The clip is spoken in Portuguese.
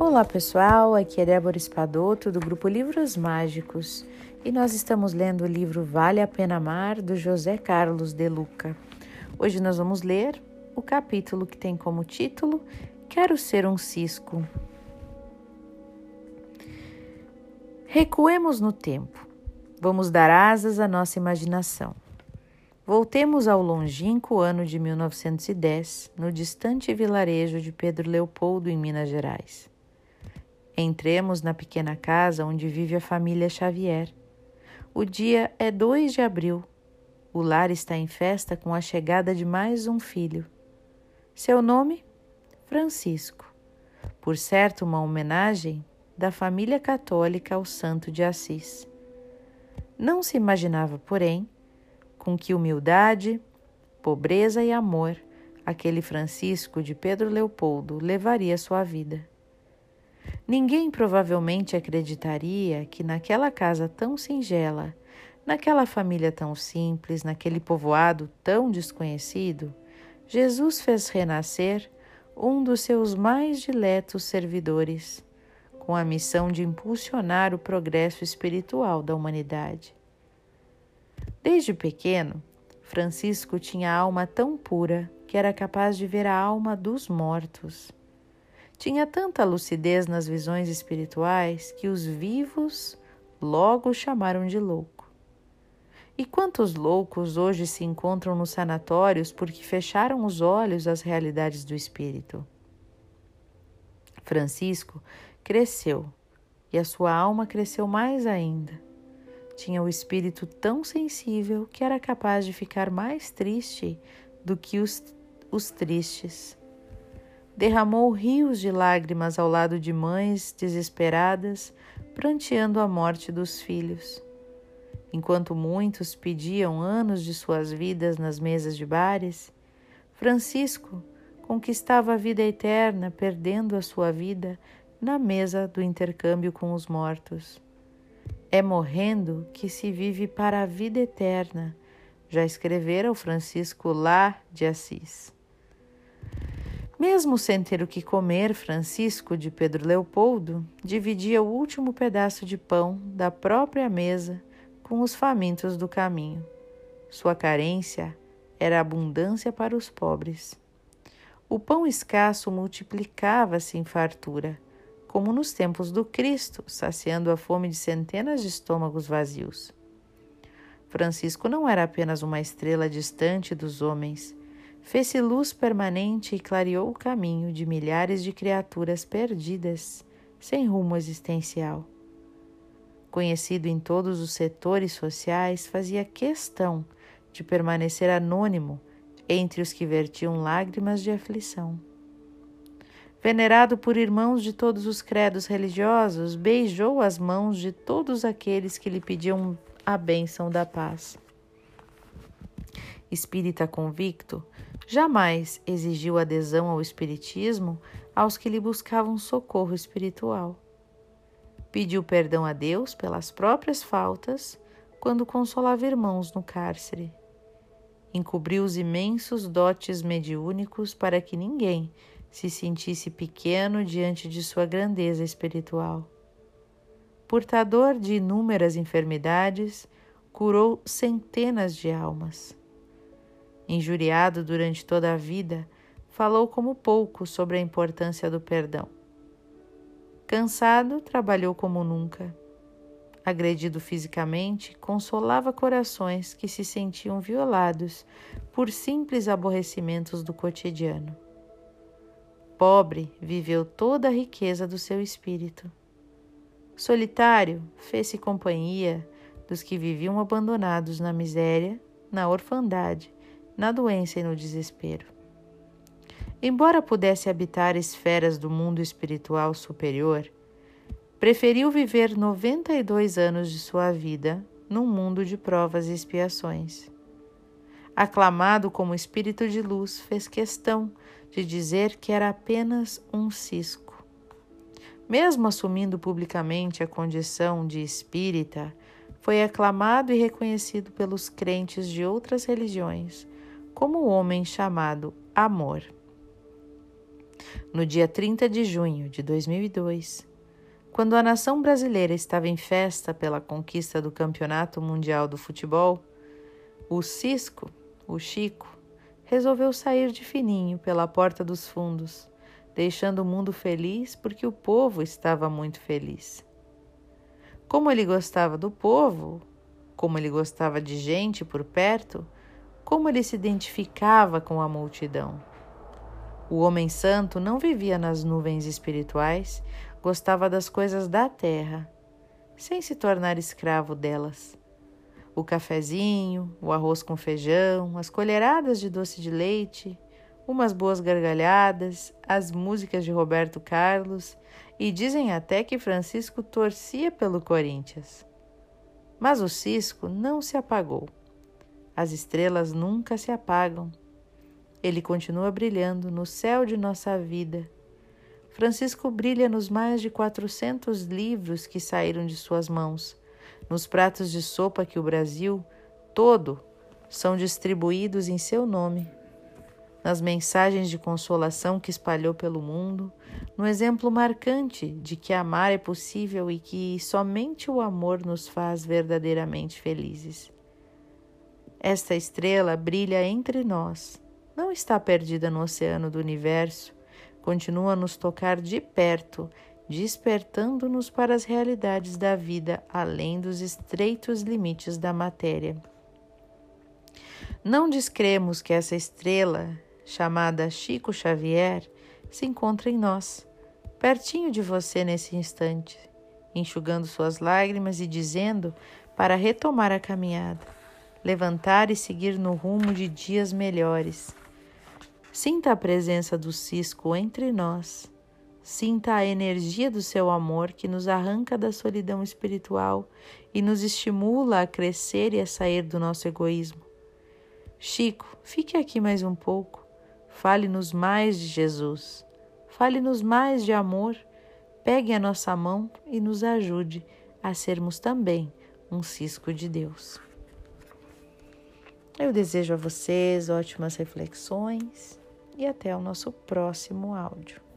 Olá pessoal, aqui é Débora Espadoto do grupo Livros Mágicos e nós estamos lendo o livro Vale a Pena Amar do José Carlos de Luca. Hoje nós vamos ler o capítulo que tem como título Quero ser um cisco. Recuemos no tempo. Vamos dar asas à nossa imaginação. Voltemos ao longínquo ano de 1910, no distante vilarejo de Pedro Leopoldo, em Minas Gerais. Entremos na pequena casa onde vive a família Xavier. O dia é 2 de abril. O lar está em festa com a chegada de mais um filho. Seu nome? Francisco. Por certo, uma homenagem da família católica ao Santo de Assis. Não se imaginava, porém, com que humildade, pobreza e amor aquele Francisco de Pedro Leopoldo levaria sua vida. Ninguém provavelmente acreditaria que naquela casa tão singela, naquela família tão simples, naquele povoado tão desconhecido, Jesus fez renascer um dos seus mais diletos servidores, com a missão de impulsionar o progresso espiritual da humanidade. Desde pequeno, Francisco tinha alma tão pura que era capaz de ver a alma dos mortos tinha tanta lucidez nas visões espirituais que os vivos logo o chamaram de louco. E quantos loucos hoje se encontram nos sanatórios porque fecharam os olhos às realidades do espírito? Francisco cresceu e a sua alma cresceu mais ainda. Tinha o espírito tão sensível que era capaz de ficar mais triste do que os, os tristes derramou rios de lágrimas ao lado de mães desesperadas, pranteando a morte dos filhos. Enquanto muitos pediam anos de suas vidas nas mesas de bares, Francisco conquistava a vida eterna, perdendo a sua vida na mesa do intercâmbio com os mortos. É morrendo que se vive para a vida eterna, já escrevera o Francisco lá de Assis. Mesmo sem ter o que comer, Francisco de Pedro Leopoldo dividia o último pedaço de pão da própria mesa com os famintos do caminho. Sua carência era abundância para os pobres. O pão escasso multiplicava-se em fartura, como nos tempos do Cristo, saciando a fome de centenas de estômagos vazios. Francisco não era apenas uma estrela distante dos homens fez-se luz permanente e clareou o caminho de milhares de criaturas perdidas, sem rumo existencial. Conhecido em todos os setores sociais, fazia questão de permanecer anônimo entre os que vertiam lágrimas de aflição. Venerado por irmãos de todos os credos religiosos, beijou as mãos de todos aqueles que lhe pediam a bênção da paz. Espírita convicto, jamais exigiu adesão ao Espiritismo aos que lhe buscavam socorro espiritual. Pediu perdão a Deus pelas próprias faltas quando consolava irmãos no cárcere. Encobriu os imensos dotes mediúnicos para que ninguém se sentisse pequeno diante de sua grandeza espiritual. Portador de inúmeras enfermidades, curou centenas de almas injuriado durante toda a vida, falou como pouco sobre a importância do perdão. Cansado, trabalhou como nunca. Agredido fisicamente, consolava corações que se sentiam violados por simples aborrecimentos do cotidiano. Pobre, viveu toda a riqueza do seu espírito. Solitário, fez-se companhia dos que viviam abandonados na miséria, na orfandade na doença e no desespero. Embora pudesse habitar esferas do mundo espiritual superior, preferiu viver 92 anos de sua vida num mundo de provas e expiações. Aclamado como espírito de luz, fez questão de dizer que era apenas um cisco. Mesmo assumindo publicamente a condição de espírita, foi aclamado e reconhecido pelos crentes de outras religiões como o homem chamado Amor. No dia 30 de junho de 2002, quando a nação brasileira estava em festa pela conquista do Campeonato Mundial do Futebol, o Cisco, o Chico, resolveu sair de fininho pela porta dos fundos, deixando o mundo feliz porque o povo estava muito feliz. Como ele gostava do povo, como ele gostava de gente por perto, como ele se identificava com a multidão. O homem santo não vivia nas nuvens espirituais, gostava das coisas da terra, sem se tornar escravo delas. O cafezinho, o arroz com feijão, as colheradas de doce de leite, umas boas gargalhadas, as músicas de Roberto Carlos e dizem até que Francisco torcia pelo Corinthians. Mas o cisco não se apagou. As estrelas nunca se apagam. Ele continua brilhando no céu de nossa vida. Francisco brilha nos mais de 400 livros que saíram de suas mãos, nos pratos de sopa que o Brasil todo são distribuídos em seu nome, nas mensagens de consolação que espalhou pelo mundo, no exemplo marcante de que amar é possível e que somente o amor nos faz verdadeiramente felizes. Esta estrela brilha entre nós, não está perdida no oceano do universo, continua a nos tocar de perto, despertando-nos para as realidades da vida além dos estreitos limites da matéria. Não descremos que essa estrela, chamada Chico Xavier, se encontra em nós, pertinho de você nesse instante, enxugando suas lágrimas e dizendo para retomar a caminhada, levantar e seguir no rumo de dias melhores. Sinta a presença do cisco entre nós. Sinta a energia do seu amor que nos arranca da solidão espiritual e nos estimula a crescer e a sair do nosso egoísmo. Chico, fique aqui mais um pouco. Fale-nos mais de Jesus. Fale-nos mais de amor, pegue a nossa mão e nos ajude a sermos também um cisco de Deus. Eu desejo a vocês ótimas reflexões e até o nosso próximo áudio.